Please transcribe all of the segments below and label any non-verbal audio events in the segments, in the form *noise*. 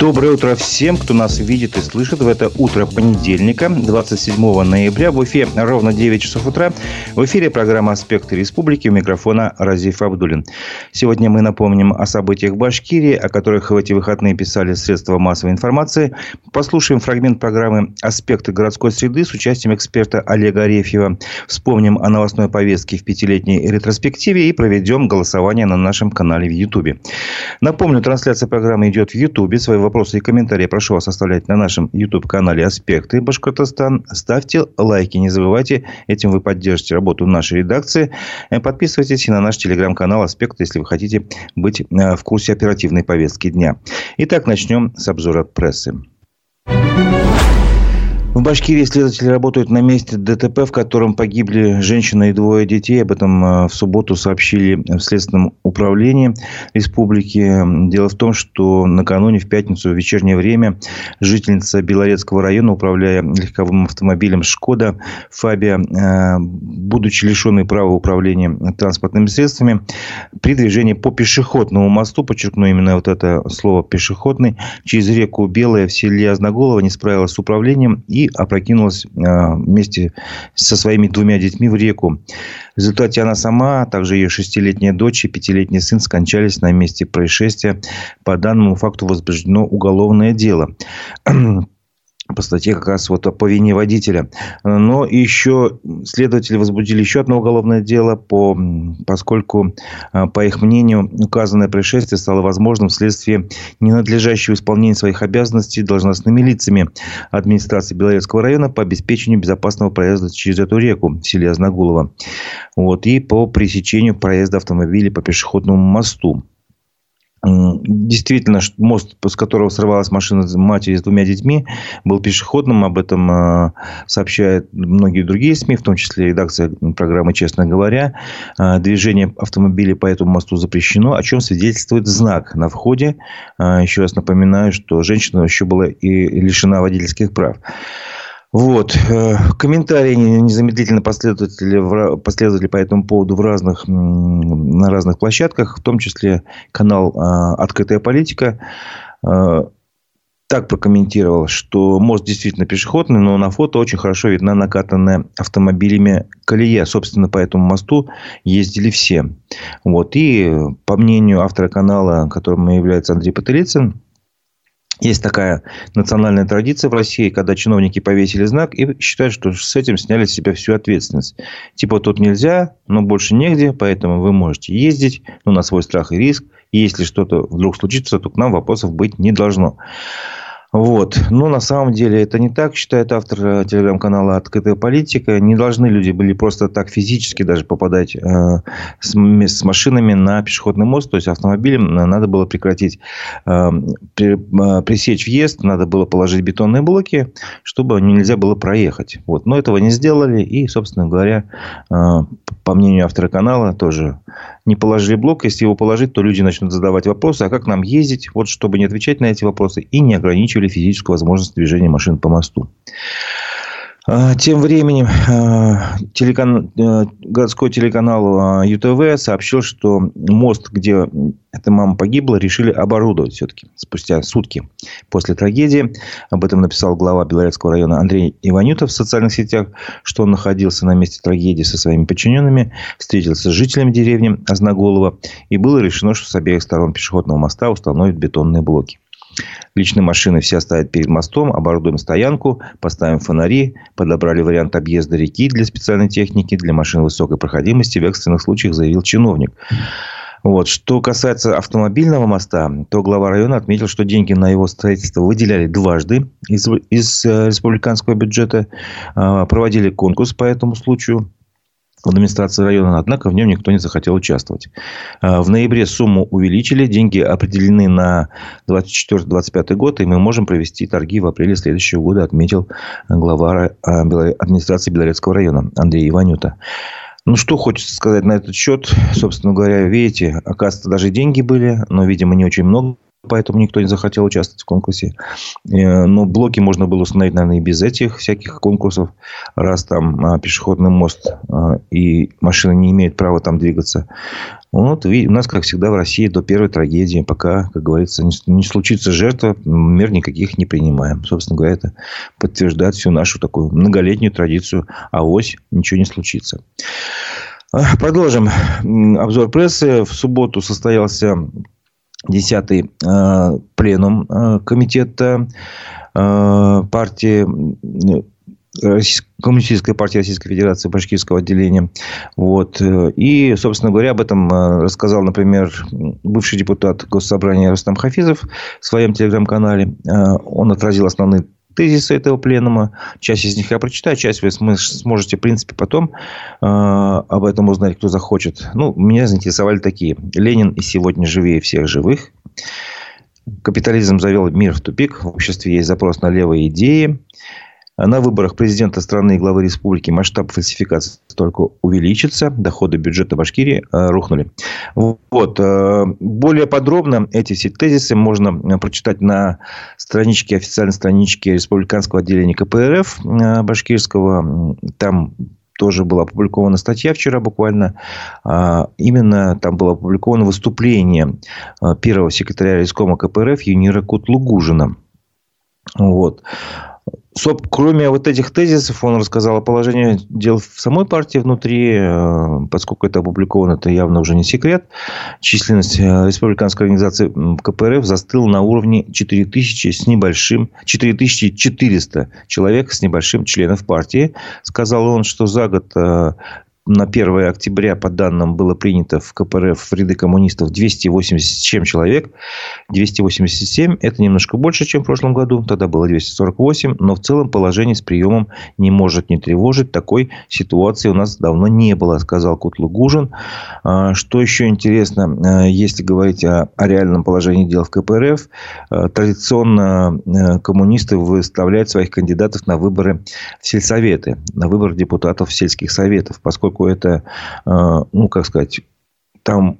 Доброе утро всем, кто нас видит и слышит в это утро понедельника, 27 ноября. В эфире ровно 9 часов утра. В эфире программа «Аспекты республики». У микрофона Разиф Абдулин. Сегодня мы напомним о событиях в Башкирии, о которых в эти выходные писали средства массовой информации. Послушаем фрагмент программы «Аспекты городской среды» с участием эксперта Олега Арефьева. Вспомним о новостной повестке в пятилетней ретроспективе и проведем голосование на нашем канале в Ютубе. Напомню, трансляция программы идет в Ютубе. Свои вопросы и комментарии прошу вас оставлять на нашем YouTube-канале «Аспекты Башкортостан». Ставьте лайки, не забывайте, этим вы поддержите работу нашей редакции. Э, подписывайтесь на наш телеграм-канал «Аспекты», если вы хотите быть э, в курсе оперативной повестки дня. Итак, начнем с обзора прессы. В Башкирии следователи работают на месте ДТП, в котором погибли женщина и двое детей. Об этом э, в субботу сообщили в Следственном управлении республики. Дело в том, что накануне в пятницу в вечернее время жительница Белорецкого района, управляя легковым автомобилем «Шкода» Фабия, э, будучи лишенной права управления транспортными средствами, при движении по пешеходному мосту, подчеркну именно вот это слово «пешеходный», через реку Белая в селе Озноголово не справилась с управлением и и опрокинулась а, вместе со своими двумя детьми в реку. В результате она сама, а также ее шестилетняя дочь и пятилетний сын скончались на месте происшествия. По данному факту возбуждено уголовное дело по статье как раз вот по вине водителя. Но еще следователи возбудили еще одно уголовное дело, по, поскольку, а, по их мнению, указанное происшествие стало возможным вследствие ненадлежащего исполнения своих обязанностей должностными лицами администрации Белорецкого района по обеспечению безопасного проезда через эту реку в селе Озногулово. Вот, и по пресечению проезда автомобилей по пешеходному мосту. Действительно, мост, с которого срывалась машина матери с двумя детьми, был пешеходным. Об этом э, сообщают многие другие СМИ, в том числе редакция программы «Честно говоря». Э, движение автомобилей по этому мосту запрещено, о чем свидетельствует знак на входе. Э, еще раз напоминаю, что женщина еще была и лишена водительских прав. Вот. Э, комментарии незамедлительно последовали, последовали по этому поводу в разных, на разных площадках, в том числе канал а, «Открытая политика» э, так прокомментировал, что мост действительно пешеходный, но на фото очень хорошо видна накатанная автомобилями колея. Собственно, по этому мосту ездили все. Вот. И по мнению автора канала, которым является Андрей Пателицын, есть такая национальная традиция в России, когда чиновники повесили знак и считают, что с этим сняли с себя всю ответственность. Типа тут нельзя, но больше негде, поэтому вы можете ездить, но на свой страх и риск. И если что-то вдруг случится, то к нам вопросов быть не должно. Вот. Но на самом деле это не так, считает автор э, телеграм-канала «Открытая политика». Не должны люди были просто так физически даже попадать э, с, с машинами на пешеходный мост. То есть, автомобилем надо было прекратить, э, э, пресечь въезд, надо было положить бетонные блоки, чтобы нельзя было проехать. Вот. Но этого не сделали. И, собственно говоря, э, по мнению автора канала, тоже не положили блок. Если его положить, то люди начнут задавать вопросы, а как нам ездить, вот чтобы не отвечать на эти вопросы и не ограничивали физическую возможность движения машин по мосту. А, тем временем а, телекан... Э, городской телеканал а, ЮТВ сообщил, что мост, где эта мама погибла, решили оборудовать все-таки спустя сутки после трагедии. Об этом написал глава Белорецкого района Андрей Иванютов в социальных сетях, что он находился на месте трагедии со своими подчиненными, встретился с жителями деревни Озноголова, и было решено, что с обеих сторон пешеходного моста установят бетонные блоки. Личные машины все стоят перед мостом, оборудуем стоянку, поставим фонари, подобрали вариант объезда реки для специальной техники, для машин высокой проходимости, в экстренных случаях заявил чиновник. Вот. Что касается автомобильного моста, то глава района отметил, что деньги на его строительство выделяли дважды из, из э, республиканского бюджета. А, проводили конкурс по этому случаю администрации района, однако в нем никто не захотел участвовать. А, в ноябре сумму увеличили, деньги определены на 24-25 год, и мы можем провести торги в апреле следующего года, отметил глава а, администрации Белорецкого района Андрей Иванюта. Ну, что хочется сказать на этот счет. Собственно говоря, видите, оказывается, даже деньги были, но, видимо, не очень много поэтому никто не захотел участвовать в конкурсе. Э, но блоки можно было установить, наверное, и без этих всяких конкурсов, раз там а, пешеходный мост а, и машины не имеют права там двигаться. Вот, у нас, как всегда, в России до первой трагедии, пока, как говорится, не, случится жертва, мер никаких не принимаем. Собственно говоря, это подтверждает всю нашу такую многолетнюю традицию, а ось ничего не случится. А, продолжим обзор прессы. В субботу состоялся десятый э, пленум э, комитета э, партии Коммунистической партии Российской Федерации Башкирского отделения. Вот. И, собственно говоря, об этом рассказал, например, бывший депутат Госсобрания Рустам Хафизов в своем телеграм-канале. Он отразил основные тезисы этого пленума. Часть из них я прочитаю, часть вы сможете, в принципе, потом э, об этом узнать, кто захочет. Ну, меня заинтересовали такие. Ленин и сегодня живее всех живых. Капитализм завел мир в тупик. В обществе есть запрос на левые идеи. На выборах президента страны и главы республики масштаб фальсификации только увеличится. Доходы бюджета Башкирии э, рухнули. Вот. Э, более подробно эти все тезисы можно э, прочитать на страничке, официальной страничке Республиканского отделения КПРФ Башкирского. Там тоже была опубликована статья вчера буквально. А, именно там было опубликовано выступление первого секретаря Рискома КПРФ Юнира Кутлугужина. Вот. Соб, кроме вот этих тезисов, он рассказал о положении дел в самой партии внутри, э, поскольку это опубликовано, это явно уже не секрет. Численность э, республиканской организации КПРФ застыла на уровне 4000 с небольшим, 4400 человек с небольшим членов партии. Сказал он, что за год э, на 1 октября, по данным, было принято в КПРФ в ряды коммунистов 287 человек. 287 – это немножко больше, чем в прошлом году. Тогда было 248. Но в целом положение с приемом не может не тревожить. Такой ситуации у нас давно не было, сказал Кутлугужин. А, что еще интересно, а, если говорить о, о реальном положении дел в КПРФ, а, традиционно коммунисты выставляют своих кандидатов на выборы в сельсоветы, на выборы депутатов сельских советов, поскольку это, э, ну, как сказать, там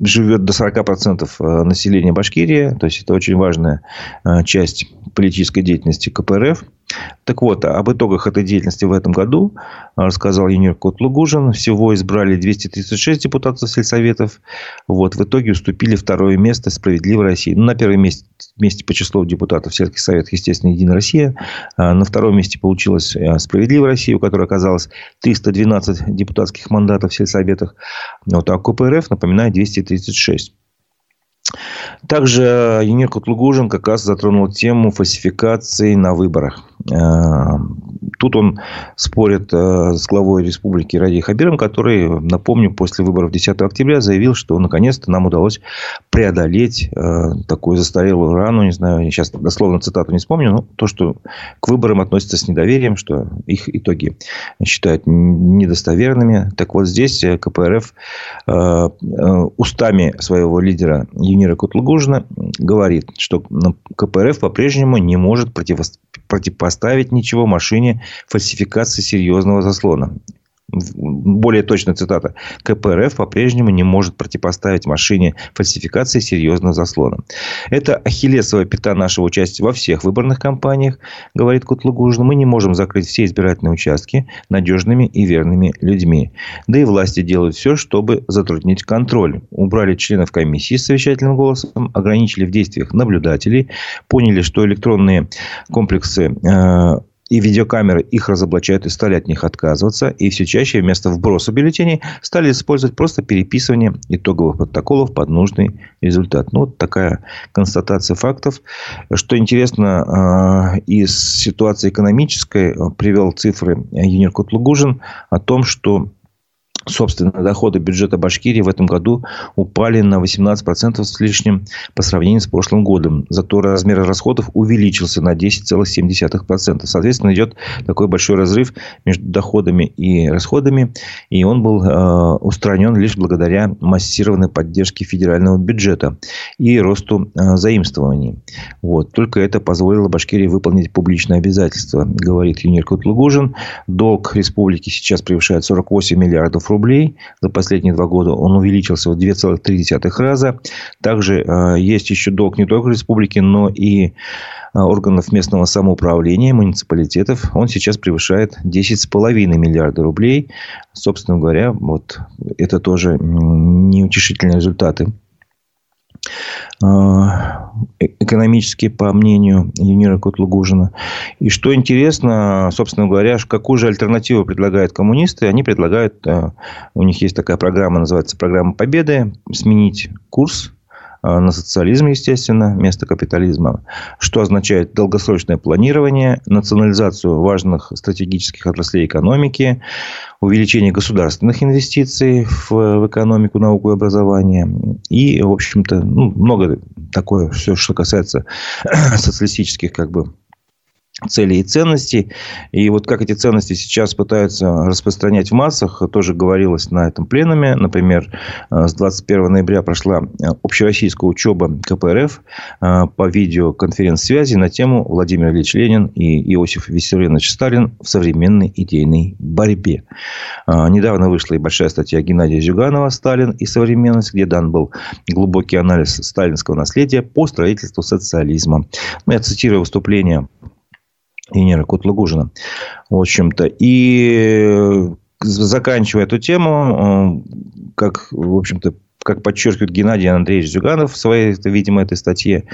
живет до 40% э, населения Башкирии, то есть это очень важная э, часть политической деятельности КПРФ. Так вот, об итогах этой деятельности в этом году рассказал Юнир Котлугужин. Всего избрали 236 депутатов сельсоветов. Вот, в итоге уступили второе место «Справедливой России». Ну, на первом месте, месте по числу депутатов сельских советов, естественно, «Единая Россия». А на втором месте получилась э, «Справедливая Россия», у которой оказалось 312 депутатских мандатов в сельсоветах. Вот, а КПРФ, напоминаю, 236. Также Юнир Кутлугужин как раз затронул тему фальсификации на выборах. Э, тут он спорит э, с главой республики Ради Хабиром, который, напомню, после выборов 10 октября заявил, что наконец-то нам удалось преодолеть э, такую застарелую рану. Не знаю, сейчас дословно цитату не вспомню, но то, что к выборам относится с недоверием, что их итоги считают недостоверными. Так вот, здесь КПРФ устами своего лидера Юнира Кутлугужина говорит, что КПРФ по-прежнему не может противопоставить ничего машине фальсификации серьезного заслона более точная цитата, КПРФ по-прежнему не может противопоставить машине фальсификации серьезного заслона. Это ахиллесовая пята нашего участия во всех выборных кампаниях, говорит Кутлугужин. Мы не можем закрыть все избирательные участки надежными и верными людьми. Да и власти делают все, чтобы затруднить контроль. Убрали членов комиссии с совещательным голосом, ограничили в действиях наблюдателей, поняли, что электронные комплексы э, и видеокамеры их разоблачают и стали от них отказываться. И все чаще вместо вброса бюллетеней стали использовать просто переписывание итоговых протоколов под нужный результат. Ну, вот такая констатация фактов. Что интересно, а, из ситуации экономической а, привел цифры Юнир Котлугужин о том, что собственные доходы бюджета Башкирии в этом году упали на 18% с лишним по сравнению с прошлым годом. Зато размер расходов увеличился на 10,7%. Соответственно, идет такой большой разрыв между доходами и расходами. И он был э, устранен лишь благодаря массированной поддержке федерального бюджета и росту э, заимствований. Вот. Только это позволило Башкирии выполнить публичные обязательства, говорит Юнир Кутлугужин. Долг республики сейчас превышает 48 миллиардов рублей рублей. За последние два года он увеличился в 2,3 раза. Также э, есть еще долг не только республики, но и органов местного самоуправления, муниципалитетов. Он сейчас превышает 10,5 миллиарда рублей. Собственно говоря, вот это тоже неутешительные результаты э, экономически, по мнению Юнира Котлугужина. И что интересно, собственно говоря, какую же альтернативу предлагают коммунисты? Они предлагают, э, у них есть такая программа, называется программа Победы, сменить курс на социализм, естественно, вместо капитализма, что означает долгосрочное планирование, национализацию важных стратегических отраслей экономики, увеличение государственных инвестиций в, в экономику, науку и образование. И, в общем-то, ну, много такое, все, что касается *clears throat* социалистических как бы целей и ценностей. И вот как эти ценности сейчас пытаются распространять в массах, тоже говорилось на этом пленуме. Например, э, с 21 ноября прошла э, общероссийская учеба КПРФ э, по видеоконференц-связи на тему Владимир Ильич Ленин и Иосиф Виссарионович Сталин в современной идейной борьбе. Недавно вышла и большая статья Геннадия Зюганова «Сталин и современность», где дан был глубокий анализ сталинского наследия по строительству социализма. Я цитирую выступление Инера Кутлагужина. В общем-то. И заканчивая эту тему, как, в общем-то, как подчеркивает Геннадий Андреевич Зюганов в своей, видимо, этой статье,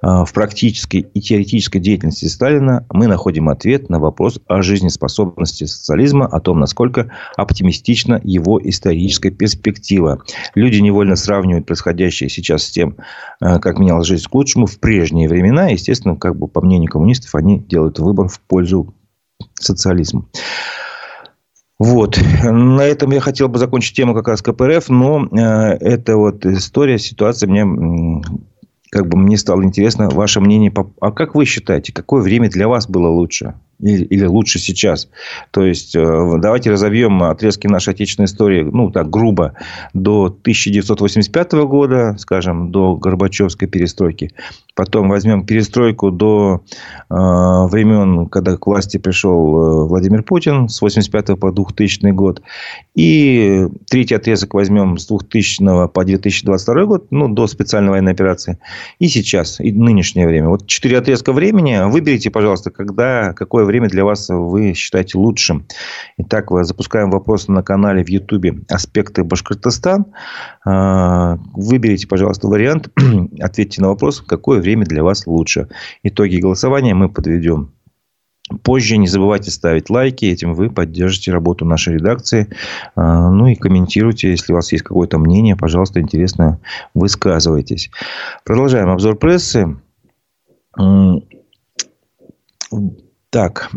а, в практической и теоретической деятельности Сталина мы находим ответ на вопрос о жизнеспособности социализма, о том, насколько оптимистична его историческая перспектива. Люди невольно сравнивают происходящее сейчас с тем, а, как менялась жизнь к лучшему в прежние времена. Естественно, как бы по мнению коммунистов, они делают выбор в пользу социализма. Вот. На этом я хотел бы закончить тему как раз КПРФ, но э, эта вот история, ситуация мне как бы мне стало интересно ваше мнение. А как вы считаете, какое время для вас было лучше? Или, или лучше сейчас. То есть, э, давайте разовьем отрезки нашей отечественной истории, ну, так, грубо, до 1985 года, скажем, до Горбачевской перестройки. Потом возьмем перестройку до э, времен, когда к власти пришел э, Владимир Путин, с 85 по 2000 год. И третий отрезок возьмем с 2000 по 2022 год, ну, до специальной военной операции. И сейчас, и нынешнее время. Вот четыре отрезка времени. Выберите, пожалуйста, когда, какое время для вас вы считаете лучшим. Итак, запускаем вопрос на канале в Ютубе «Аспекты Башкортостан». А, выберите, пожалуйста, вариант, *clears throat* ответьте на вопрос, какое время для вас лучше. Итоги голосования мы подведем Позже не забывайте ставить лайки, этим вы поддержите работу нашей редакции. А, ну и комментируйте, если у вас есть какое-то мнение, пожалуйста, интересно, высказывайтесь. Продолжаем обзор прессы. Так,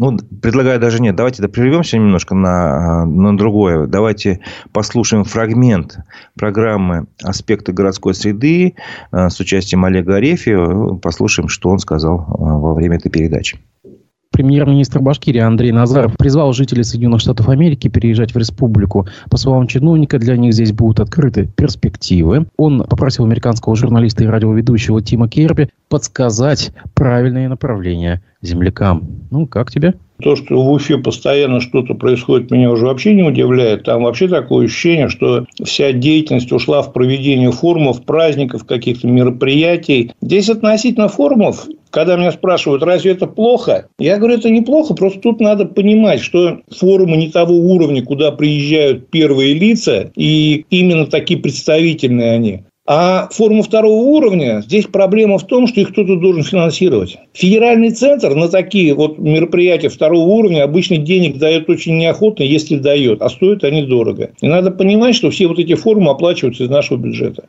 ну, предлагаю даже нет. Давайте да, прервемся немножко на, на другое. Давайте послушаем фрагмент программы «Аспекты городской среды» э, с участием Олега Арефьева. Послушаем, что он сказал э, во время этой передачи. Премьер-министр Башкирии Андрей Назаров призвал жителей Соединенных Штатов Америки переезжать в республику. По словам чиновника, для них здесь будут открыты перспективы. Он попросил американского журналиста и радиоведущего Тима Керби подсказать правильные направления землякам. Ну, как тебе? То, что в Уфе постоянно что-то происходит, меня уже вообще не удивляет. Там вообще такое ощущение, что вся деятельность ушла в проведение форумов, праздников, каких-то мероприятий. Здесь относительно форумов, когда меня спрашивают, разве это плохо? Я говорю, это неплохо, просто тут надо понимать, что форумы не того уровня, куда приезжают первые лица, и именно такие представительные они. А форумы второго уровня, здесь проблема в том, что их кто-то должен финансировать. Федеральный центр на такие вот мероприятия второго уровня обычно денег дает очень неохотно, если дает, а стоят они дорого. И надо понимать, что все вот эти форумы оплачиваются из нашего бюджета.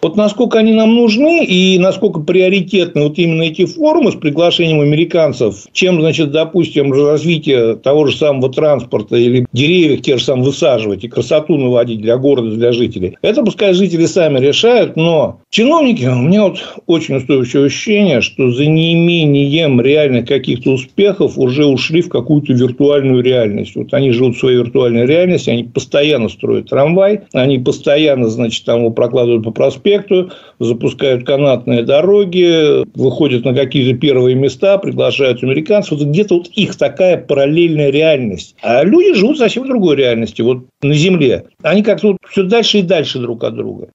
Вот насколько они нам нужны и насколько приоритетны вот именно эти форумы с приглашением американцев, чем, значит, допустим, развитие того же самого транспорта или деревьев те же самые высаживать и красоту наводить для города, для жителей. Это пускай жители сами решают, но чиновники, у меня вот очень устойчивое ощущение, что за неимением реальных каких-то успехов уже ушли в какую-то виртуальную реальность. Вот они живут в своей виртуальной реальности, они постоянно строят трамвай, они постоянно, значит, там его прокладывают по проспекту, проспекту, запускают канатные дороги, выходят на какие-то первые места, приглашают американцев. Вот где-то вот их такая параллельная реальность. А люди живут совсем в другой реальности, вот на Земле. Они как-то вот все дальше и дальше друг от друга.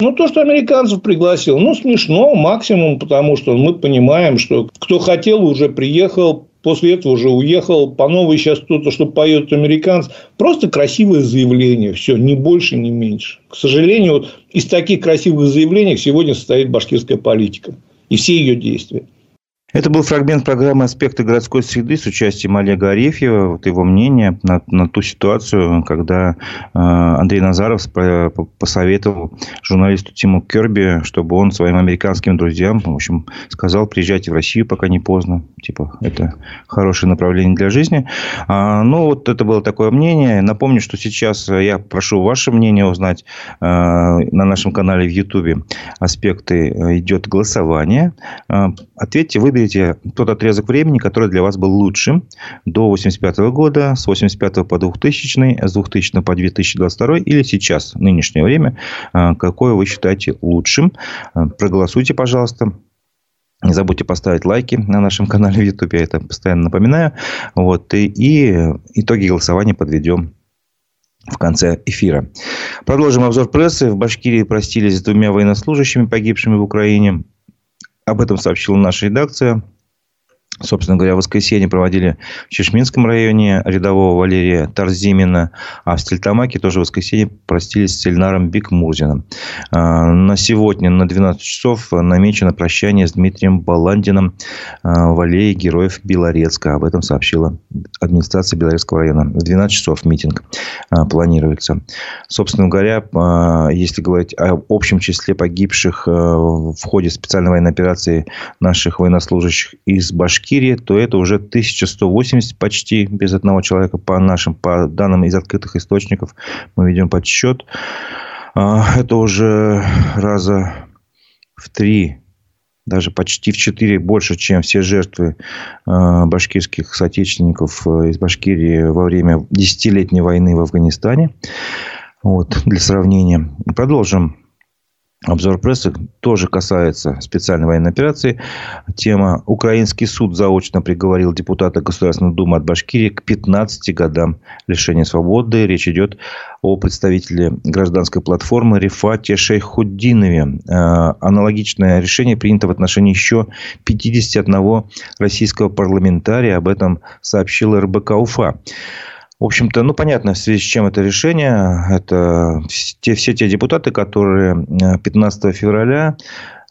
Ну, то, что американцев пригласил, ну, смешно максимум, потому что мы понимаем, что кто хотел, уже приехал, после этого уже уехал, по новой сейчас кто-то, что поет американец. Просто красивое заявление, все, ни больше, ни меньше. К сожалению, вот из таких красивых заявлений сегодня состоит башкирская политика и все ее действия. Это был фрагмент программы «Аспекты городской среды» с участием Олега Арефьева. Вот его мнение на, на ту ситуацию, когда э, Андрей Назаров посоветовал журналисту Тиму Керби, чтобы он своим американским друзьям, в общем, сказал, приезжайте в Россию, пока не поздно. Типа, это хорошее направление для жизни. А, ну, вот это было такое мнение. Напомню, что сейчас я прошу ваше мнение узнать э, на нашем канале в Ютубе. «Аспекты» идет голосование. Э, ответьте, выберите выберите тот отрезок времени, который для вас был лучшим до 85 года, с 85 по 2000, с 2000 по 2022 или сейчас, нынешнее время, а, какое вы считаете лучшим. А, проголосуйте, пожалуйста. Не забудьте поставить лайки на нашем канале в YouTube, я это постоянно напоминаю. Вот, и, и итоги голосования подведем в конце эфира. Продолжим обзор прессы. В Башкирии простились с двумя военнослужащими, погибшими в Украине. Об этом сообщила наша редакция. Собственно говоря, в воскресенье проводили в Чешминском районе рядового Валерия Тарзимина, а в Стельтамаке тоже в воскресенье простились с Эльнаром Бикмурзиным. А, на сегодня на 12 часов намечено прощание с Дмитрием Баландиным а, в аллее героев Белорецка. Об этом сообщила администрация Белорецкого района. В 12 часов митинг а, планируется. Собственно говоря, если говорить о общем числе погибших в ходе специальной военной операции наших военнослужащих из Башкирии, Башкирии, то это уже 1180 почти без одного человека по нашим, по данным из открытых источников. Мы ведем подсчет. А, это уже раза в три даже почти в четыре больше, чем все жертвы а, башкирских соотечественников э, из Башкирии во время десятилетней войны в Афганистане. Вот, для сравнения. Продолжим Обзор прессы тоже касается специальной военной операции. Тема «Украинский суд заочно приговорил депутата Государственной Думы от Башкирии к 15 годам лишения свободы». Речь идет о представителе гражданской платформы Рифате Шейхуддинове. Э, аналогичное решение принято в отношении еще 51 российского парламентария. Об этом сообщила РБК УФА. В общем-то, ну, понятно, в связи с чем это решение. Это те, все те депутаты, которые 15 э, февраля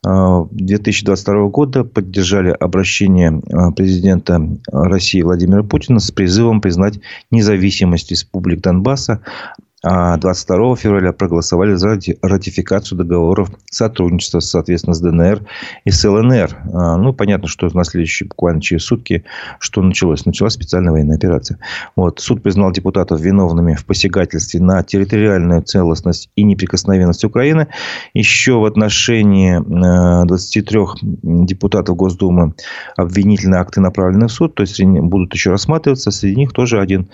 2022 э, года поддержали обращение э, президента России Владимира Путина с призывом признать независимость республик Донбасса, 22 февраля проголосовали за ратификацию договоров сотрудничества, соответственно, с ДНР и с ЛНР. А, ну, понятно, что на следующие, буквально через сутки, что началось? Началась специальная военная операция. Вот. Суд признал депутатов виновными в посягательстве на территориальную целостность и неприкосновенность Украины. Еще в отношении 23 э, депутатов Госдумы обвинительные акты направлены в суд, то есть будут еще рассматриваться. Среди них тоже один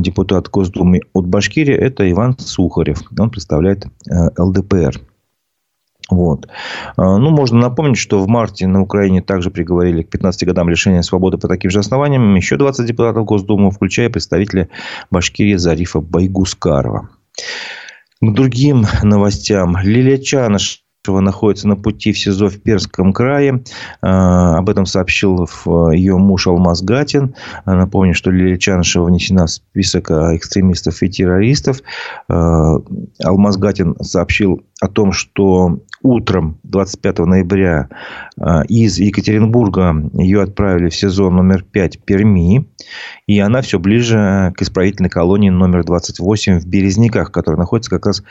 депутат Госдумы от Башкирии это Иван Сухарев. Он представляет э, ЛДПР. Вот. А, ну, можно напомнить, что в марте на Украине также приговорили к 15 годам лишения свободы по таким же основаниям еще 20 депутатов Госдумы, включая представителя Башкирии Зарифа Байгускарова. К другим новостям. Лилия Чаныш находится на пути в СИЗО в Перском крае. А, об этом сообщил ее муж Алмаз Гатин. Напомню, что Лилия Чанышева внесена в список экстремистов и террористов. А, Алмаз Гатин сообщил о том, что утром 25 ноября а, из Екатеринбурга ее отправили в сезон номер 5 Перми. И она все ближе к исправительной колонии номер 28 в Березниках, которая находится как раз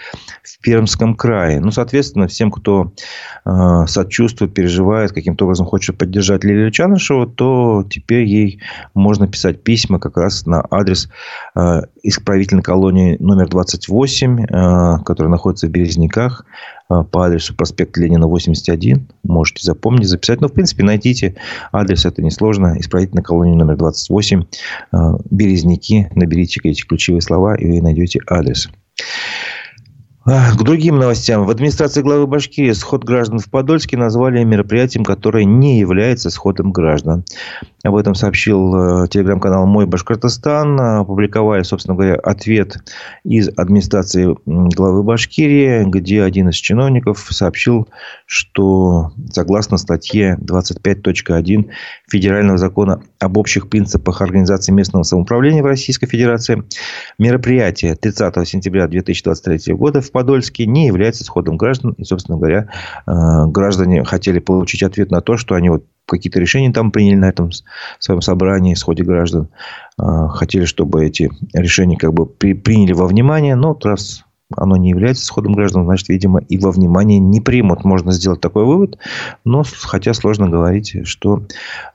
в Пермском крае. Ну, соответственно, всем, кто э, сочувствует, переживает, каким-то образом хочет поддержать Лилию Чанышеву, то теперь ей можно писать письма как раз на адрес э, исправительной колонии номер 28, э, которая находится в Березниках. Э, по адресу проспект Ленина 81. Можете запомнить, записать. Но, в принципе, найдите адрес, это несложно. Исправительная колония номер 28. Э, Березники. Наберите эти ключевые слова, и вы найдете адрес. К другим новостям. В администрации главы Башкирии сход граждан в Подольске назвали мероприятием, которое не является сходом граждан. Об этом сообщил э, телеграм-канал «Мой Башкортостан». Опубликовали, собственно говоря, ответ из администрации главы Башкирии, где один из чиновников сообщил, что согласно статье 25.1 Федерального закона об общих принципах организации местного самоуправления в Российской Федерации, мероприятие 30 сентября 2023 года в Подольске не является сходом граждан. И, собственно говоря, э, граждане хотели получить ответ на то, что они вот какие-то решения там приняли на этом своем собрании, сходе граждан. А, хотели, чтобы эти решения как бы при, приняли во внимание. Но раз оно не является сходом граждан, значит, видимо, и во внимание не примут. Можно сделать такой вывод. Но, хотя сложно говорить, что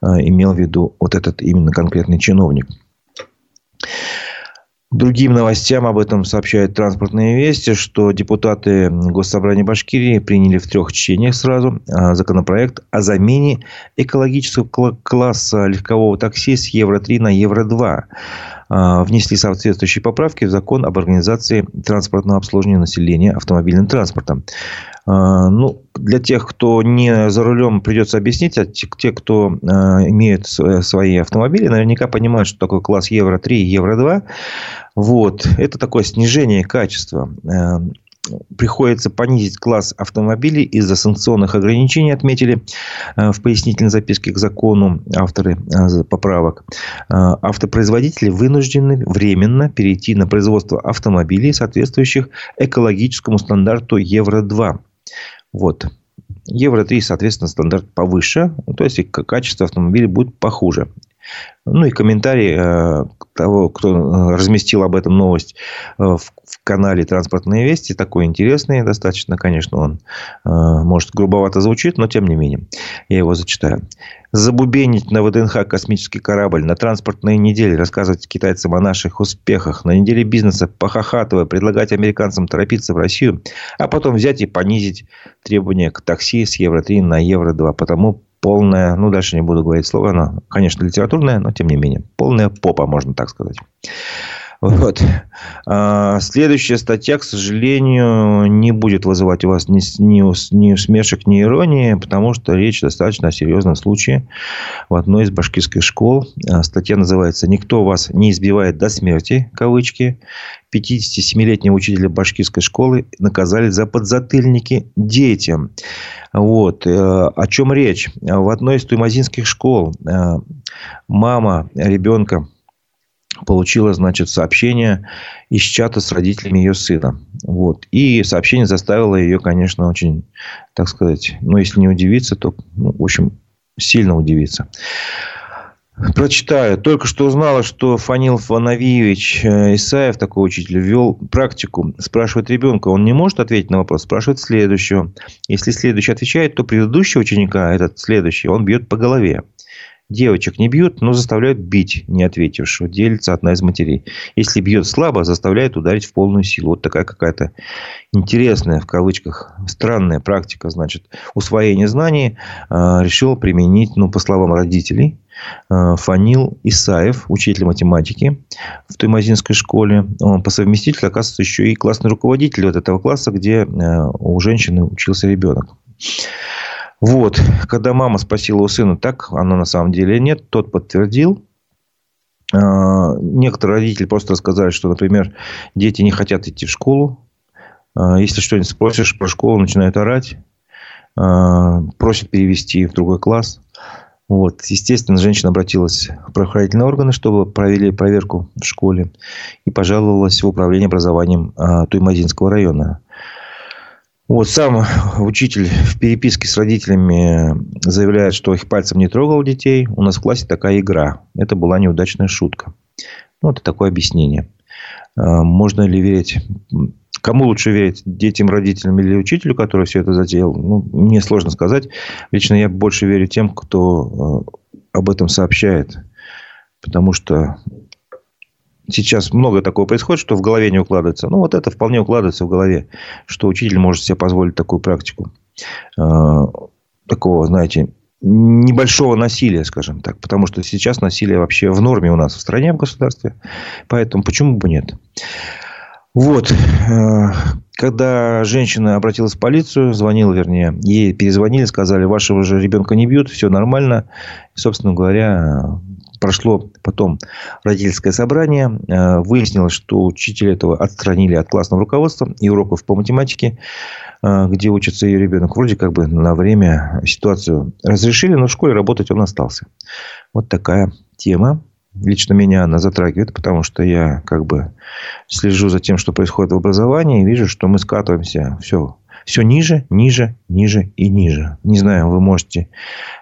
а, имел в виду вот этот именно конкретный чиновник. Другим новостям об этом сообщают транспортные вести, что депутаты Госсобрания Башкирии приняли в трех чтениях сразу а, законопроект о замене экологического класса легкового такси с Евро-3 на Евро-2 а, внесли соответствующие поправки в закон об организации транспортного обслуживания населения автомобильным транспортом. А, ну, для тех, кто не за рулем, придется объяснить, а те, кто имеют свои автомобили, наверняка понимают, что такое класс Евро-3 и Евро-2. Вот. Это такое снижение качества. Э, приходится понизить класс автомобилей из-за санкционных ограничений, отметили э, в пояснительной записке к закону авторы э, поправок. Автопроизводители вынуждены временно перейти на производство автомобилей, соответствующих экологическому стандарту Евро-2. Вот. Евро-3, соответственно, стандарт повыше, то есть качество автомобиля будет похуже. Ну и комментарий э, того, кто э, разместил об этом новость э, в, канале «Транспортные вести». Такой интересный достаточно, конечно, он может грубовато звучит, но тем не менее. Я его зачитаю. Забубенить на ВДНХ космический корабль, на транспортные недели рассказывать китайцам о наших успехах, на неделе бизнеса похохатывая, предлагать американцам торопиться в Россию, а потом взять и понизить требования к такси с Евро-3 на Евро-2. Потому полная, ну, дальше не буду говорить слово, оно, конечно, литературное, но тем не менее, полная попа, можно так сказать. Вот. А, следующая статья, к сожалению, не будет вызывать у вас ни, ни, ни усмешек, ни иронии, потому что речь достаточно о серьезном случае в одной из башкирских школ. А, статья называется «Никто вас не избивает до смерти», кавычки. 57-летнего учителя башкирской школы наказали за подзатыльники детям. Вот. Э, о чем речь? В одной из туймазинских школ э, мама ребенка получила, значит, сообщение из чата с родителями ее сына. Вот. И сообщение заставило ее, конечно, очень, так сказать, ну, если не удивиться, то, ну, в общем, сильно удивиться. Прочитаю. Только что узнала, что Фанил Фанавиевич э, Исаев, такой учитель, ввел практику. Спрашивает ребенка. Он не может ответить на вопрос. Спрашивает следующего. Если следующий отвечает, то предыдущего ученика, этот следующий, он бьет по голове. Девочек не бьют, но заставляют бить не ответившего. Делится одна из матерей. Если бьет слабо, заставляет ударить в полную силу. Вот такая какая-то интересная, в кавычках, странная практика. Значит, усвоение знаний э, решил применить, ну, по словам родителей, э, Фанил Исаев, учитель математики в Туймазинской школе. Он по совместительству, оказывается, еще и классный руководитель вот этого класса, где э, у женщины учился ребенок. Вот, когда мама спросила у сына, так оно на самом деле нет, тот подтвердил. А, некоторые родители просто сказали, что, например, дети не хотят идти в школу. А, если что-нибудь спросишь про школу, начинают орать. А, просят перевести в другой класс. Вот. Естественно, женщина обратилась в правоохранительные органы, чтобы провели проверку в школе. И пожаловалась в управление образованием Туймазинского района. Вот сам учитель в переписке с родителями заявляет, что их пальцем не трогал детей. У нас в классе такая игра. Это была неудачная шутка. Ну, это такое объяснение. А, можно ли верить... Кому лучше верить? Детям, родителям или учителю, который все это затеял? Ну, мне сложно сказать. Лично я больше верю тем, кто а, об этом сообщает. Потому что сейчас много такого происходит, что в голове не укладывается. Ну, вот это вполне укладывается в голове, что учитель может себе позволить такую практику. Э, такого, знаете, небольшого насилия, скажем так. Потому что сейчас насилие вообще в норме у нас в стране, в государстве. Поэтому почему бы нет? Вот. Э, когда женщина обратилась в полицию, звонила, вернее, ей перезвонили, сказали, вашего же ребенка не бьют, все нормально. И, собственно говоря, прошло потом родительское собрание. Э, выяснилось, что учителя этого отстранили от классного руководства и уроков по математике, э, где учится ее ребенок. Вроде как бы на время ситуацию разрешили, но в школе работать он остался. Вот такая тема. Лично меня она затрагивает, потому что я как бы слежу за тем, что происходит в образовании, и вижу, что мы скатываемся все все ниже, ниже, ниже и ниже. Не знаю, вы можете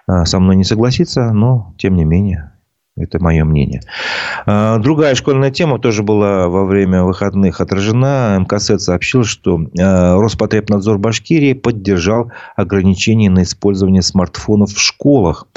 э, со мной не согласиться, но тем не менее это мое мнение. А, другая школьная тема тоже была во время выходных отражена. МКСЭД сообщил, что а, Роспотребнадзор Башкирии поддержал ограничения на использование смартфонов в школах.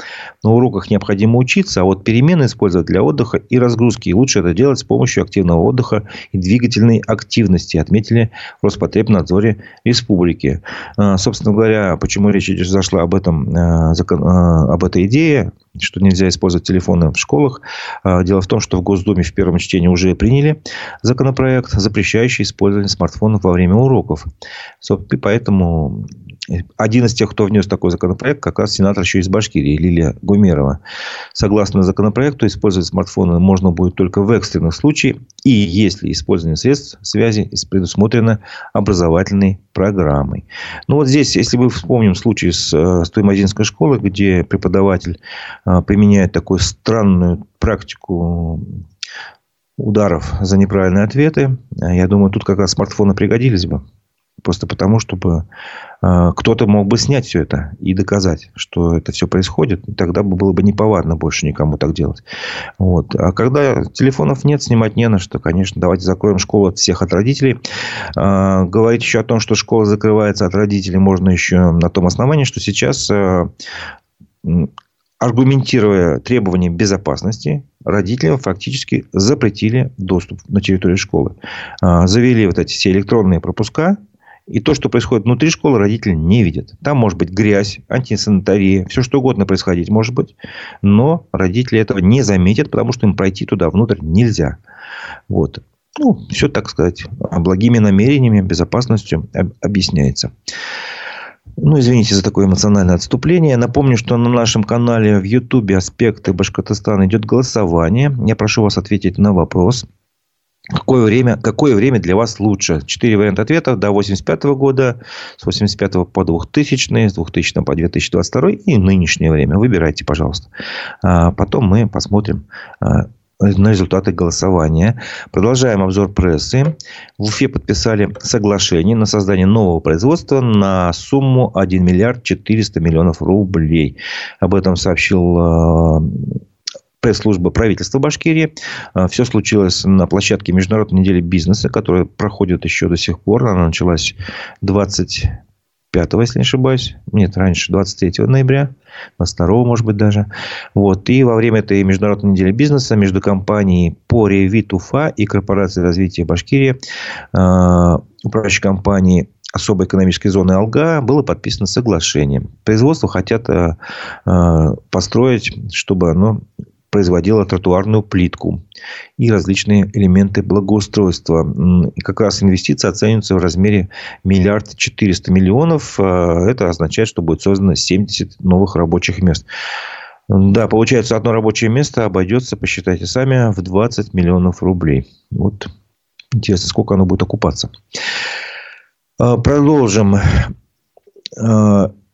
На уроках необходимо учиться, а вот перемены использовать для отдыха и разгрузки. И лучше это делать с помощью активного отдыха и двигательной активности, отметили в Роспотребнадзоре Республики. А, собственно говоря, почему речь зашла об, этом, об этой идее, что нельзя использовать телефоны в школах. А, дело в том, что в Госдуме в первом чтении уже приняли законопроект, запрещающий использование смартфонов во время уроков. Поэтому один из тех, кто внес такой законопроект, как раз сенатор еще из Башкирии, Лилия Гумерова. Согласно законопроекту, использовать смартфоны можно будет только в экстренных случаях и если использование средств связи предусмотрено образовательной программой. Ну, вот здесь, если мы вспомним случай с, э, с той школы, где преподаватель э, применяет такую странную практику ударов за неправильные ответы, э, я думаю, тут как раз смартфоны пригодились бы. Просто потому, чтобы э, кто-то мог бы снять все это и доказать, что это все происходит. И тогда бы было бы неповадно больше никому так делать. Вот. А когда телефонов нет, снимать не на что, конечно, давайте закроем школу от всех от родителей. Э, говорить еще о том, что школа закрывается от родителей, можно еще на том основании, что сейчас э, аргументируя требования безопасности, родителям фактически запретили доступ на территорию школы. Завели вот эти все электронные пропуска, и то, что происходит внутри школы, родители не видят. Там может быть грязь, антисанитария, все что угодно происходить может быть. Но родители этого не заметят, потому что им пройти туда внутрь нельзя. Вот. Ну, все, так сказать, благими намерениями, безопасностью объясняется. Ну, извините за такое эмоциональное отступление. Напомню, что на нашем канале в Ютубе «Аспекты Башкортостана» идет голосование. Я прошу вас ответить на вопрос – Какое время, какое время для вас лучше? Четыре варианта ответов до 85 года, с 85 по 2000, с 2000 по 2022 и нынешнее время. Выбирайте, пожалуйста. А потом мы посмотрим а, на результаты голосования. Продолжаем обзор прессы. В Уфе подписали соглашение на создание нового производства на сумму 1 миллиард 400 миллионов рублей. Об этом сообщил а, пресс-служба правительства Башкирии. А, Все случилось на площадке Международной недели бизнеса, которая проходит еще до сих пор. Она началась 25 если не ошибаюсь. Нет, раньше, 23 ноября. 22 может быть, даже. Вот. И во время этой международной недели бизнеса между компанией Пори Витуфа и Корпорацией развития Башкирии, а, управляющей компанией особой экономической зоны Алга было подписано соглашение. Производство хотят э, построить, чтобы оно производила тротуарную плитку и различные элементы благоустройства. И как раз инвестиции оцениваются в размере миллиард четыреста миллионов. А, это означает, что будет создано 70 новых рабочих мест. Да, получается, одно рабочее место обойдется, посчитайте сами, в 20 миллионов рублей. Вот интересно, сколько оно будет окупаться. А, продолжим.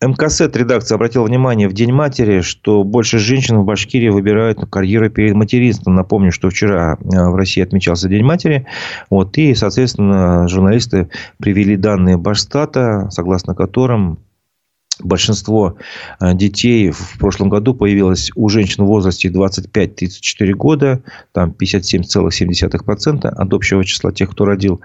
А, МКСЭД редакция обратила внимание в День матери, что больше женщин в Башкирии выбирают карьеру перед материнством. Напомню, что вчера э, в России отмечался День матери. Вот, и, соответственно, журналисты привели данные Башстата, согласно которым большинство э, детей в прошлом году появилось у женщин в возрасте 25-34 года. Там 57,7% от общего числа тех, кто родил.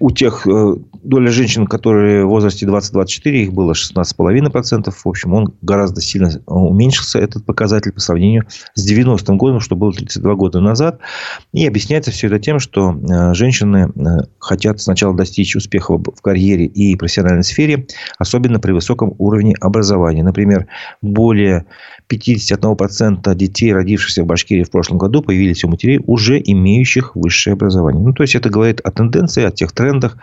У тех э, доля женщин, которые в возрасте 20-24, их было 16,5%. В общем, он гораздо сильно уменьшился, этот показатель, по сравнению с 90-м годом, что было 32 года назад. И объясняется все это тем, что э, женщины э, хотят сначала достичь успеха в карьере и профессиональной сфере, особенно при высоком уровне образования. Например, более 51% детей, родившихся в Башкирии в прошлом году, появились у матерей, уже имеющих высшее образование. Ну, то есть, это говорит о тенденции, о тех тех трендах,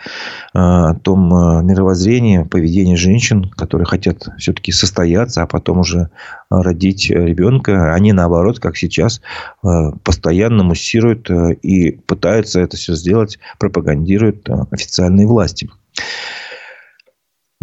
о том мировоззрении, поведении женщин, которые хотят все-таки состояться, а потом уже родить ребенка. Они, наоборот, как сейчас, постоянно муссируют и пытаются это все сделать, пропагандируют официальные власти.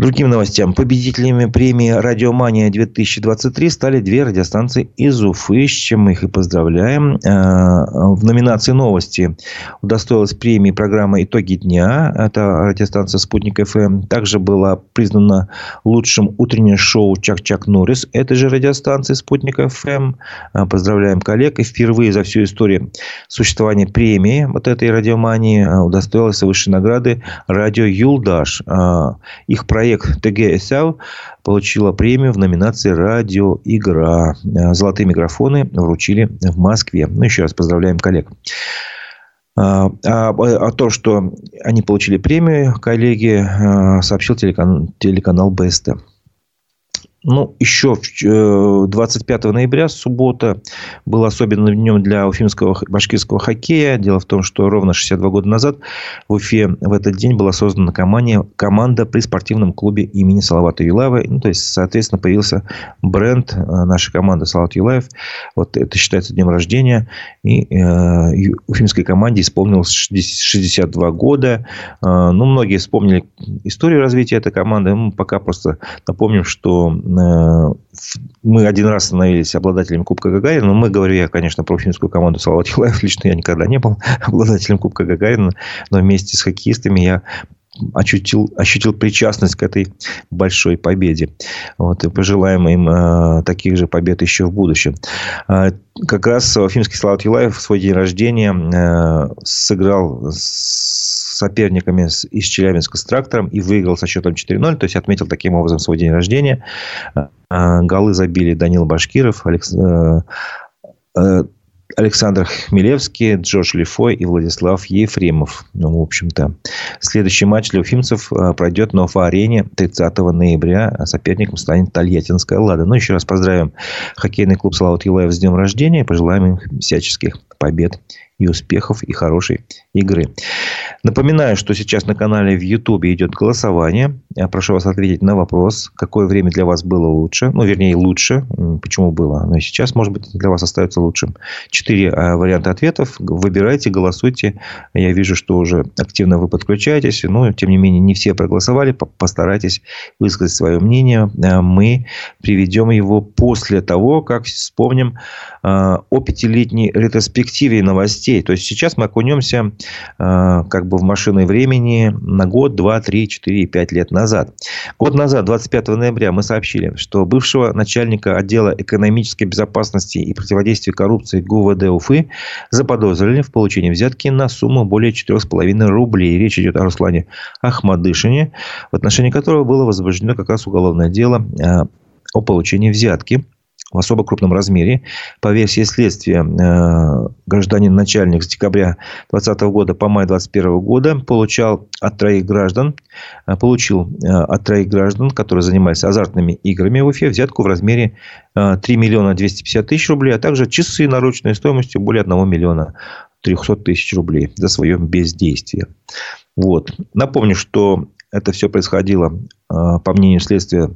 Другим новостям. Победителями премии «Радиомания-2023» стали две радиостанции из Уфы, с чем мы их и поздравляем. Э, в номинации «Новости» удостоилась премии программа «Итоги дня». Это радиостанция «Спутник ФМ». Также была признана лучшим утреннее шоу «Чак-Чак Норрис» этой же радиостанции «Спутник ФМ». Э, поздравляем коллег. И впервые за всю историю существования премии вот этой «Радиомании» э, удостоилась высшей награды радио «Юлдаш». Их проект проект ТГСЛ получила премию в номинации «Радиоигра». Э, золотые микрофоны вручили в Москве. Ну, еще раз поздравляем коллег. А, а, о том, что они получили премию, коллеги, э, сообщил телеканал, телеканал БСТ. Ну, еще 25 э, ноября, суббота, был особенным днем для уфимского башкирского хоккея. Дело в том, что ровно 62 года назад в Уфе в этот день была создана команда, команда при спортивном клубе имени Салавата Юлаева. Ну, то есть, соответственно, появился бренд э, нашей команды Салават Юлаев. Вот это считается днем рождения. И э, уфимской команде исполнилось 62 года. Э, ну, многие вспомнили историю развития этой команды. Мы пока просто напомним, что мы один раз становились обладателями Кубка Гагарина. Но мы, говорю я, конечно, про уфимскую команду Салават Юлаев. Лично я никогда не был *laughs* обладателем Кубка Гагарина. Но вместе с хоккеистами я ощутил, ощутил причастность к этой большой победе. Вот, и пожелаем им э, таких же побед еще в будущем. Э, как раз Уфимский Салават Юлаев в свой день рождения э, сыграл с соперниками из Челябинска с трактором и выиграл со счетом 4-0. То есть, отметил таким образом свой день рождения. А, голы забили Данил Башкиров. Э, э, Александр Хмелевский, Джош Лифой и Владислав Ефремов. Ну, в общем-то, следующий матч для уфимцев э, пройдет на Уфа-арене 30 ноября. Соперником станет Тольяттинская «Лада». Ну, еще раз поздравим хоккейный клуб «Салават Юлаев» с днем рождения. Пожелаем им всяческих побед и успехов, и хорошей игры. Напоминаю, что сейчас на канале в YouTube идет голосование. Я прошу вас ответить на вопрос, какое время для вас было лучше. Ну, вернее, лучше. Почему было? Но и сейчас, может быть, для вас остается лучшим. Четыре а, варианта ответов. Выбирайте, голосуйте. Я вижу, что уже активно вы подключаетесь. Но, тем не менее, не все проголосовали. Постарайтесь высказать свое мнение. А, мы приведем его после того, как вспомним а, о пятилетней ретроспективе новостей. То есть сейчас мы окунемся как бы в машины времени на год, два, три, четыре, пять лет назад. Год назад, 25 ноября, мы сообщили, что бывшего начальника отдела экономической безопасности и противодействия коррупции ГУВД Уфы заподозрили в получении взятки на сумму более 4,5 рублей. Речь идет о Руслане Ахмадышине, в отношении которого было возбуждено как раз уголовное дело э, о получении взятки в особо крупном размере. По версии следствия, э, гражданин-начальник с декабря 2020 года по май 2021 года получал от троих граждан, э, получил э, от троих граждан, которые занимались азартными играми в Уфе, взятку в размере 3 миллиона 250 тысяч рублей, а также часы наручной стоимостью более 1 миллиона 300 тысяч рублей за свое бездействие. Вот. Напомню, что это все происходило, по мнению следствия,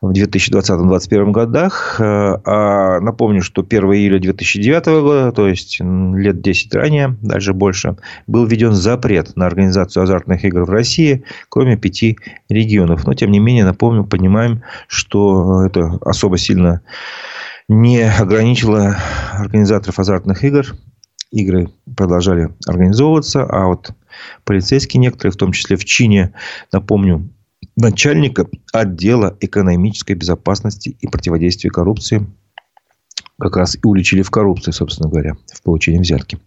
в 2020-2021 годах. Э, а напомню, что 1 июля 2009 года, то есть лет 10 ранее, дальше больше, был введен запрет на организацию азартных игр в России, кроме пяти регионов. Но, тем не менее, напомню, понимаем, что это особо сильно не ограничило организаторов азартных игр. Игры продолжали организовываться, а вот полицейские некоторые, в том числе в Чине, напомню, начальника отдела экономической безопасности и противодействия коррупции. Как раз и уличили в коррупции, собственно говоря, в получении взятки.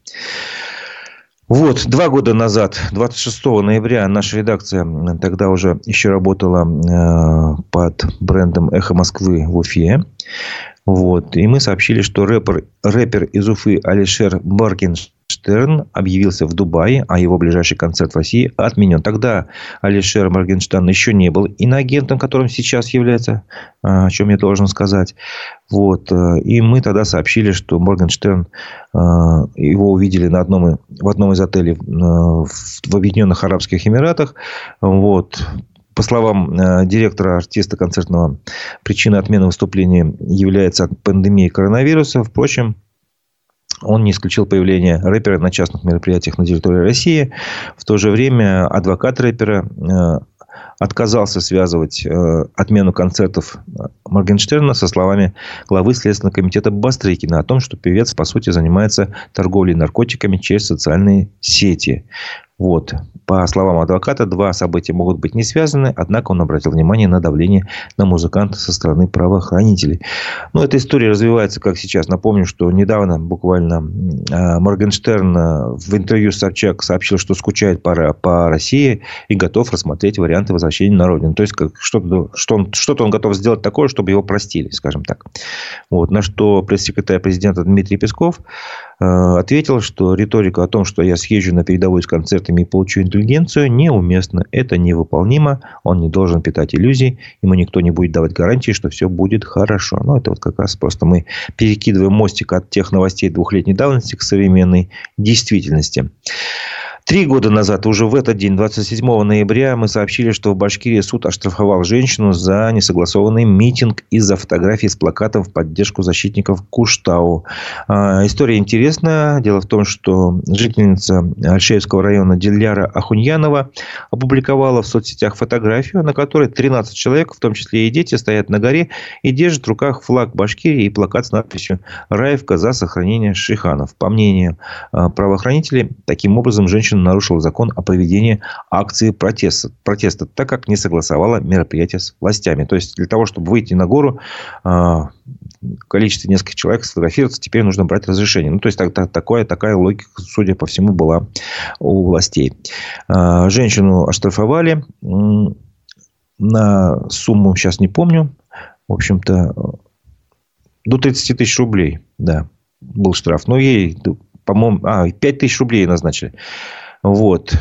Вот, два года назад, 26 ноября, наша редакция тогда уже еще работала э, под брендом «Эхо Москвы» в Уфе. Вот, и мы сообщили, что рэпер, рэпер из Уфы Алишер Моргенштерн объявился в Дубае, а его ближайший концерт в России отменен. Тогда Алишер Моргенштерн еще не был иноагентом, которым сейчас является, о чем я должен сказать. Вот. И мы тогда сообщили, что Моргенштерн, его увидели на одном, в одном из отелей в Объединенных Арабских Эмиратах. Вот. По словам э, директора артиста концертного, причиной отмены выступления является пандемия коронавируса. Впрочем, он не исключил появление рэпера на частных мероприятиях на территории России. В то же время адвокат рэпера э, отказался связывать э, отмену концертов Моргенштерна со словами главы Следственного комитета Бастрыкина о том, что певец, по сути, занимается торговлей наркотиками через социальные сети. Вот. По словам адвоката, два события могут быть не связаны, однако он обратил внимание на давление на музыканта со стороны правоохранителей. Но ну, эта история развивается, как сейчас. Напомню, что недавно буквально а, Моргенштерн а, в интервью с Собчак сообщил, что скучает по, по России и готов рассмотреть варианты возвращения на родину. То есть, как, что-то, что он, что-то он готов сделать такое, чтобы его простили, скажем так. Вот. На что пресс-секретарь президента Дмитрий Песков Э, ответил, что риторика о том, что я съезжу на передовой с концертами и получу интеллигенцию, неуместна. Это невыполнимо. Он не должен питать иллюзий. Ему никто не будет давать гарантии, что все будет хорошо. Ну, это вот как раз просто мы перекидываем мостик от тех новостей двухлетней давности к современной действительности. Три года назад, уже в этот день, 27 ноября, мы сообщили, что в Башкирии суд оштрафовал женщину за несогласованный митинг из-за фотографий с плакатом в поддержку защитников Куштау. А, история интересная. Дело в том, что жительница Альшеевского района Дильяра Ахуньянова опубликовала в соцсетях фотографию, на которой 13 человек, в том числе и дети, стоят на горе и держат в руках флаг Башкирии и плакат с надписью «Раевка за сохранение шиханов». По мнению а, правоохранителей, таким образом женщина женщина нарушила закон о проведении акции протеста, протеста, так как не согласовала мероприятие с властями. То есть, для того, чтобы выйти на гору, а, количество нескольких человек сфотографироваться, теперь нужно брать разрешение. Ну, то есть, так, так, такое, такая логика, судя по всему, была у властей. А, женщину оштрафовали на сумму, сейчас не помню, в общем-то, до 30 тысяч рублей, да, был штраф. Но ей, по-моему, а, 5 тысяч рублей назначили. Вот.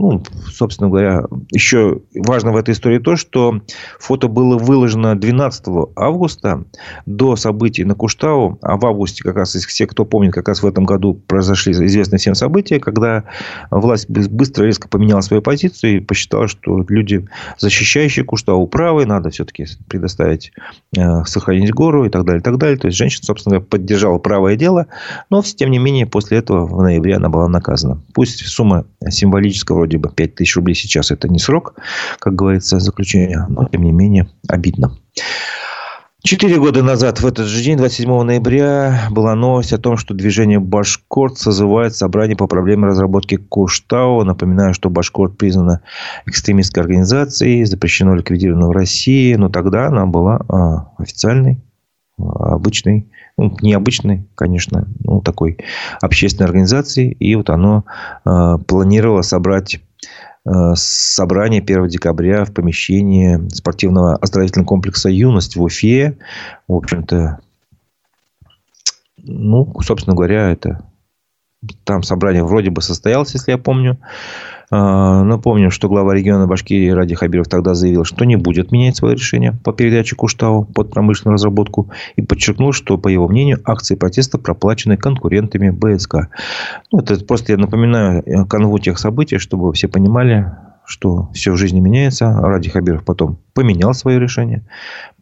Ну, собственно говоря, еще важно в этой истории то, что фото было выложено 12 августа до событий на Куштау. А в августе, как раз, все, кто помнит, как раз в этом году произошли известные всем события, когда власть быстро, резко поменяла свою позицию и посчитала, что люди, защищающие Куштау, правы, надо все-таки предоставить, э, сохранить гору и так далее, и так далее. То есть, женщина, собственно говоря, поддержала правое дело, но, тем не менее, после этого в ноябре она была наказана. Пусть сумма символическая, вроде бы 5 тысяч рублей сейчас это не срок, как говорится, заключения, но тем не менее обидно. Четыре года назад, в этот же день, 27 ноября, была новость о том, что движение «Башкорт» созывает собрание по проблеме разработки Куштау. Напоминаю, что «Башкорт» признана экстремистской организацией, запрещено ликвидировано в России, но тогда она была а, официальной, а, обычной ну, необычной, конечно, ну, такой общественной организации. И вот оно э, планировало собрать э, собрание 1 декабря в помещении спортивного оздоровительного комплекса «Юность» в Уфе. В общем-то, ну, собственно говоря, это там собрание вроде бы состоялось, если я помню. А, напомню, что глава региона Башкирии Ради Хабиров тогда заявил, что не будет менять свое решение по передаче Куштау под промышленную разработку и подчеркнул, что, по его мнению, акции протеста проплачены конкурентами БСК. Ну, это просто я напоминаю э, канву тех событий, чтобы все понимали, что все в жизни меняется. Ради Хабиров потом поменял свое решение.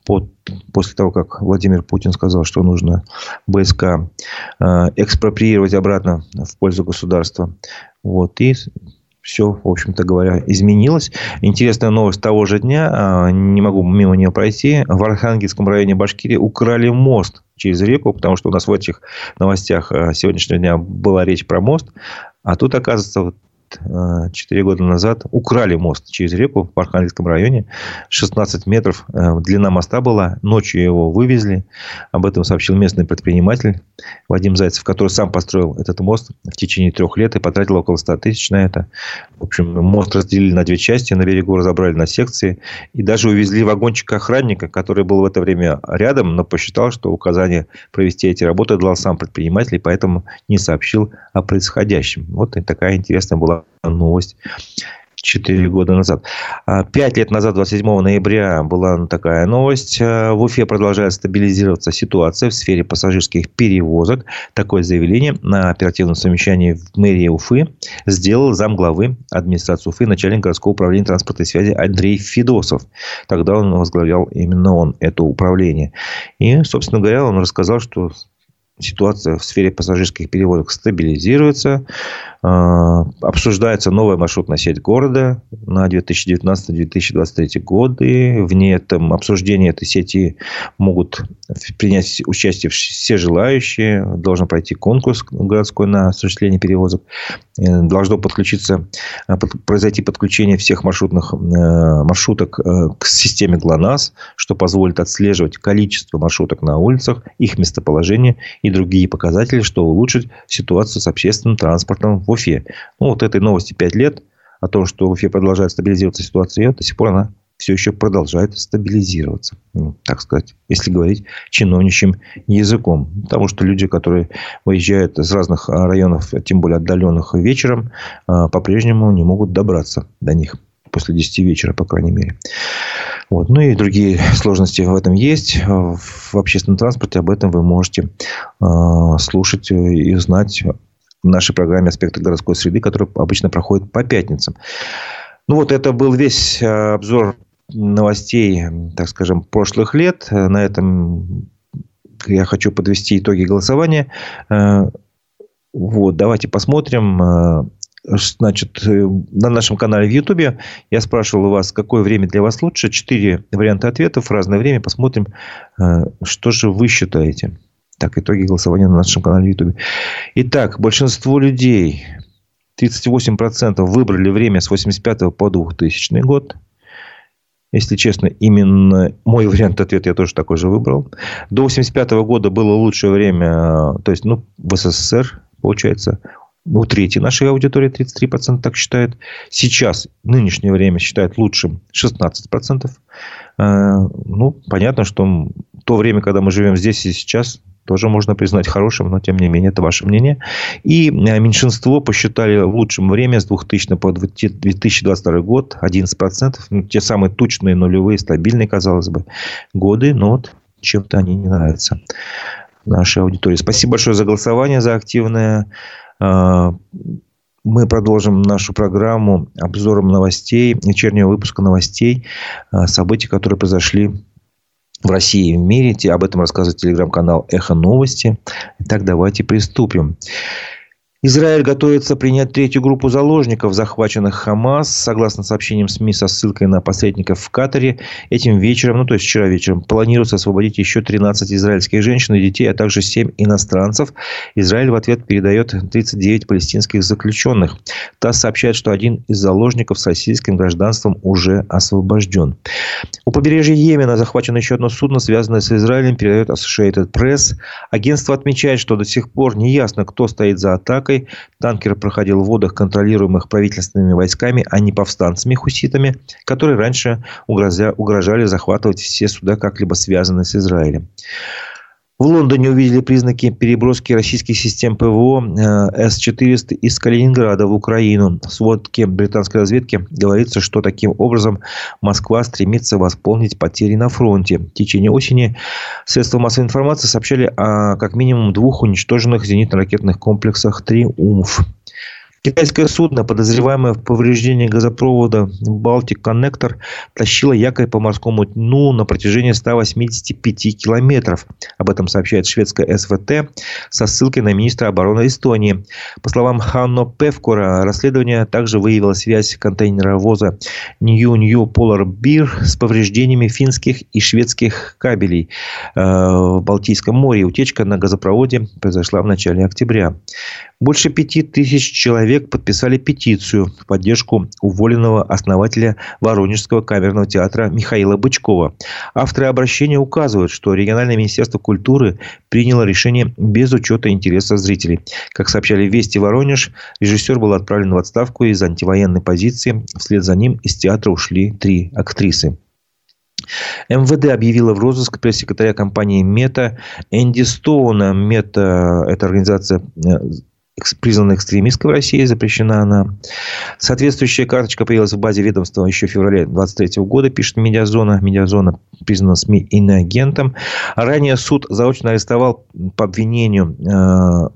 Под, после того, как Владимир Путин сказал, что нужно БСК э, экспроприировать обратно в пользу государства. Вот. И все, в общем-то говоря, изменилось. Интересная новость того же дня, а, не могу мимо нее пройти. В Архангельском районе Башкирии украли мост через реку, потому что у нас в этих новостях а, сегодняшнего дня была речь про мост. А тут, оказывается, назад, 4 года назад, украли мост через реку в Архангельском районе. 16 метров длина моста была. Ночью его вывезли. Об этом сообщил местный предприниматель Вадим Зайцев, который сам построил этот мост в течение трех лет и потратил около 100 тысяч на это. В общем, мост разделили на две части, на берегу разобрали на секции. И даже увезли вагончик охранника, который был в это время рядом, но посчитал, что указание провести эти работы дал сам предприниматель, и поэтому не сообщил о происходящем. Вот и такая интересная была новость 4 года назад. А, пять лет назад, 27 ноября, была такая новость. А, в Уфе продолжает стабилизироваться ситуация в сфере пассажирских перевозок. Такое заявление на оперативном совещании в мэрии Уфы сделал замглавы администрации Уфы, начальник городского управления транспорта и связи Андрей Федосов. Тогда он возглавлял именно он это управление. И, собственно говоря, он рассказал, что ситуация в сфере пассажирских перевозок стабилизируется. А, обсуждается новая маршрутная сеть города на 2019-2023 годы. Вне этом обсуждения этой сети могут принять участие все желающие. Должен пройти конкурс городской на осуществление перевозок. Э, должно подключиться, э, произойти подключение всех маршрутных э, маршруток к системе ГЛОНАСС, что позволит отслеживать количество маршруток на улицах, их местоположение и другие показатели, что улучшит ситуацию с общественным транспортом в Уфе. Ну, вот этой новости 5 лет о том, что в Уфе продолжает стабилизироваться ситуация, до сих пор она все еще продолжает стабилизироваться, ну, так сказать, если говорить чиновничьим языком. Потому что люди, которые выезжают из разных районов, тем более отдаленных вечером, а, по-прежнему не могут добраться до них после 10 вечера, по крайней мере. Вот. Ну и другие сложности в этом есть. В общественном транспорте об этом вы можете э, слушать и узнать в нашей программе «Аспекты городской среды», которая обычно проходит по пятницам. Ну вот это был весь обзор новостей, так скажем, прошлых лет. На этом я хочу подвести итоги голосования. Вот, давайте посмотрим. Значит, на нашем канале в Ютубе я спрашивал у вас, какое время для вас лучше. Четыре варианта ответов разное время. Посмотрим, что же вы считаете. Так, итоги голосования на нашем канале Ютубе. Итак, большинство людей, 38% выбрали время с 85 по 2000 год. Если честно, именно мой *laughs* вариант ответа я тоже такой же выбрал. До 85 года было лучшее время, то есть, ну, в СССР, получается, у трети нашей аудитории 33% так считают. Сейчас, нынешнее время считают лучшим 16%. Э, ну, понятно, что то время, когда мы живем здесь и сейчас, тоже можно признать хорошим, но тем не менее это ваше мнение. И э, меньшинство посчитали лучшим время с 2000 по 2022 год 11%. Ну, те самые тучные, нулевые, стабильные, казалось бы, годы. Но вот чем-то они не нравятся нашей аудитории. Спасибо большое за голосование, за активное. Э, мы продолжим нашу программу обзором новостей, вечернего выпуска новостей, э, событий, которые произошли в России и в мире. Об этом рассказывает телеграм-канал «Эхо новости». Итак, давайте приступим. Израиль готовится принять третью группу заложников, захваченных Хамас. Согласно сообщениям СМИ со ссылкой на посредников в Катаре, этим вечером, ну то есть вчера вечером, планируется освободить еще 13 израильских женщин и детей, а также 7 иностранцев. Израиль в ответ передает 39 палестинских заключенных. ТАСС сообщает, что один из заложников с российским гражданством уже освобожден. У побережья Йемена захвачено еще одно судно, связанное с Израилем, передает Associated Press. Агентство отмечает, что до сих пор не ясно, кто стоит за атакой атакой. Танкер проходил в водах, контролируемых правительственными войсками, а не повстанцами-хуситами, которые раньше угрожали захватывать все суда, как-либо связанные с Израилем. В Лондоне увидели признаки переброски российских систем ПВО э, С-400 из Калининграда в Украину. В сводке британской разведки говорится, что таким образом Москва стремится восполнить потери на фронте. В течение осени средства массовой информации сообщали о как минимум двух уничтоженных зенитно-ракетных комплексах «Триумф». Китайское судно, подозреваемое в повреждении газопровода Балтик Коннектор, тащило якорь по морскому дну на протяжении 185 километров. Об этом сообщает шведская СВТ со ссылкой на министра обороны Эстонии. По словам Ханно Певкура, расследование также выявило связь контейнеровоза New New Polar Beer с повреждениями финских и шведских кабелей э, в Балтийском море. Утечка на газопроводе произошла в начале октября. Больше пяти тысяч человек подписали петицию в поддержку уволенного основателя Воронежского камерного театра Михаила Бычкова. Авторы обращения указывают, что региональное министерство культуры приняло решение без учета интересов зрителей. Как сообщали «Вести Воронеж», режиссер был отправлен в отставку из антивоенной позиции. Вслед за ним из театра ушли три актрисы. МВД объявила в розыск пресс-секретаря компании «Мета» Энди Стоуна. «Мета» – это организация э, признана экстремистской в России, запрещена она. Соответствующая карточка появилась в базе ведомства еще в феврале 2023 года, пишет Медиазона. Медиазона признана СМИ иноагентом. Ранее суд заочно арестовал по обвинению э,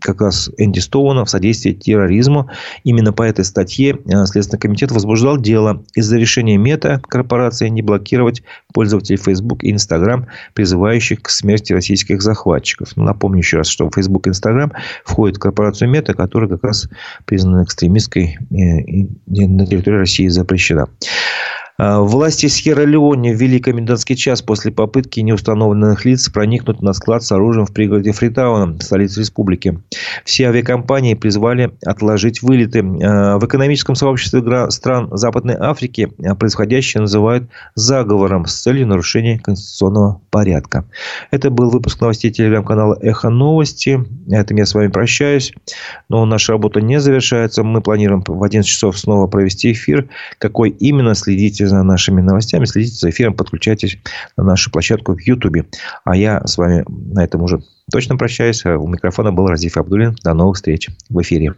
как раз Энди Стоуна в содействии терроризму. Именно по этой статье э, Следственный комитет возбуждал дело из-за решения Мета корпорации не блокировать пользователей Facebook и Instagram, призывающих к смерти российских захватчиков. Напомню еще раз, что Facebook и Instagram входят в корпорацию Мета, которая как раз признана экстремистской э, и на территории России запрещена. А, власти Сьерра-Леоне ввели комендантский час после попытки неустановленных лиц проникнуть на склад с оружием в пригороде Фритауна, столице республики. Все авиакомпании призвали отложить вылеты. А, в экономическом сообществе стран Западной Африки а, происходящее называют заговором с целью нарушения конституционного порядка. Это был выпуск новостей телеграм-канала «Эхо новости». На этом я с вами прощаюсь. Но наша работа не завершается. Мы планируем в 11 часов снова провести эфир. Какой именно, следите за нашими новостями, следите за эфиром, подключайтесь на нашу площадку в Ютубе. А я с вами на этом уже точно прощаюсь. У микрофона был Разиф Абдулин. До новых встреч в эфире.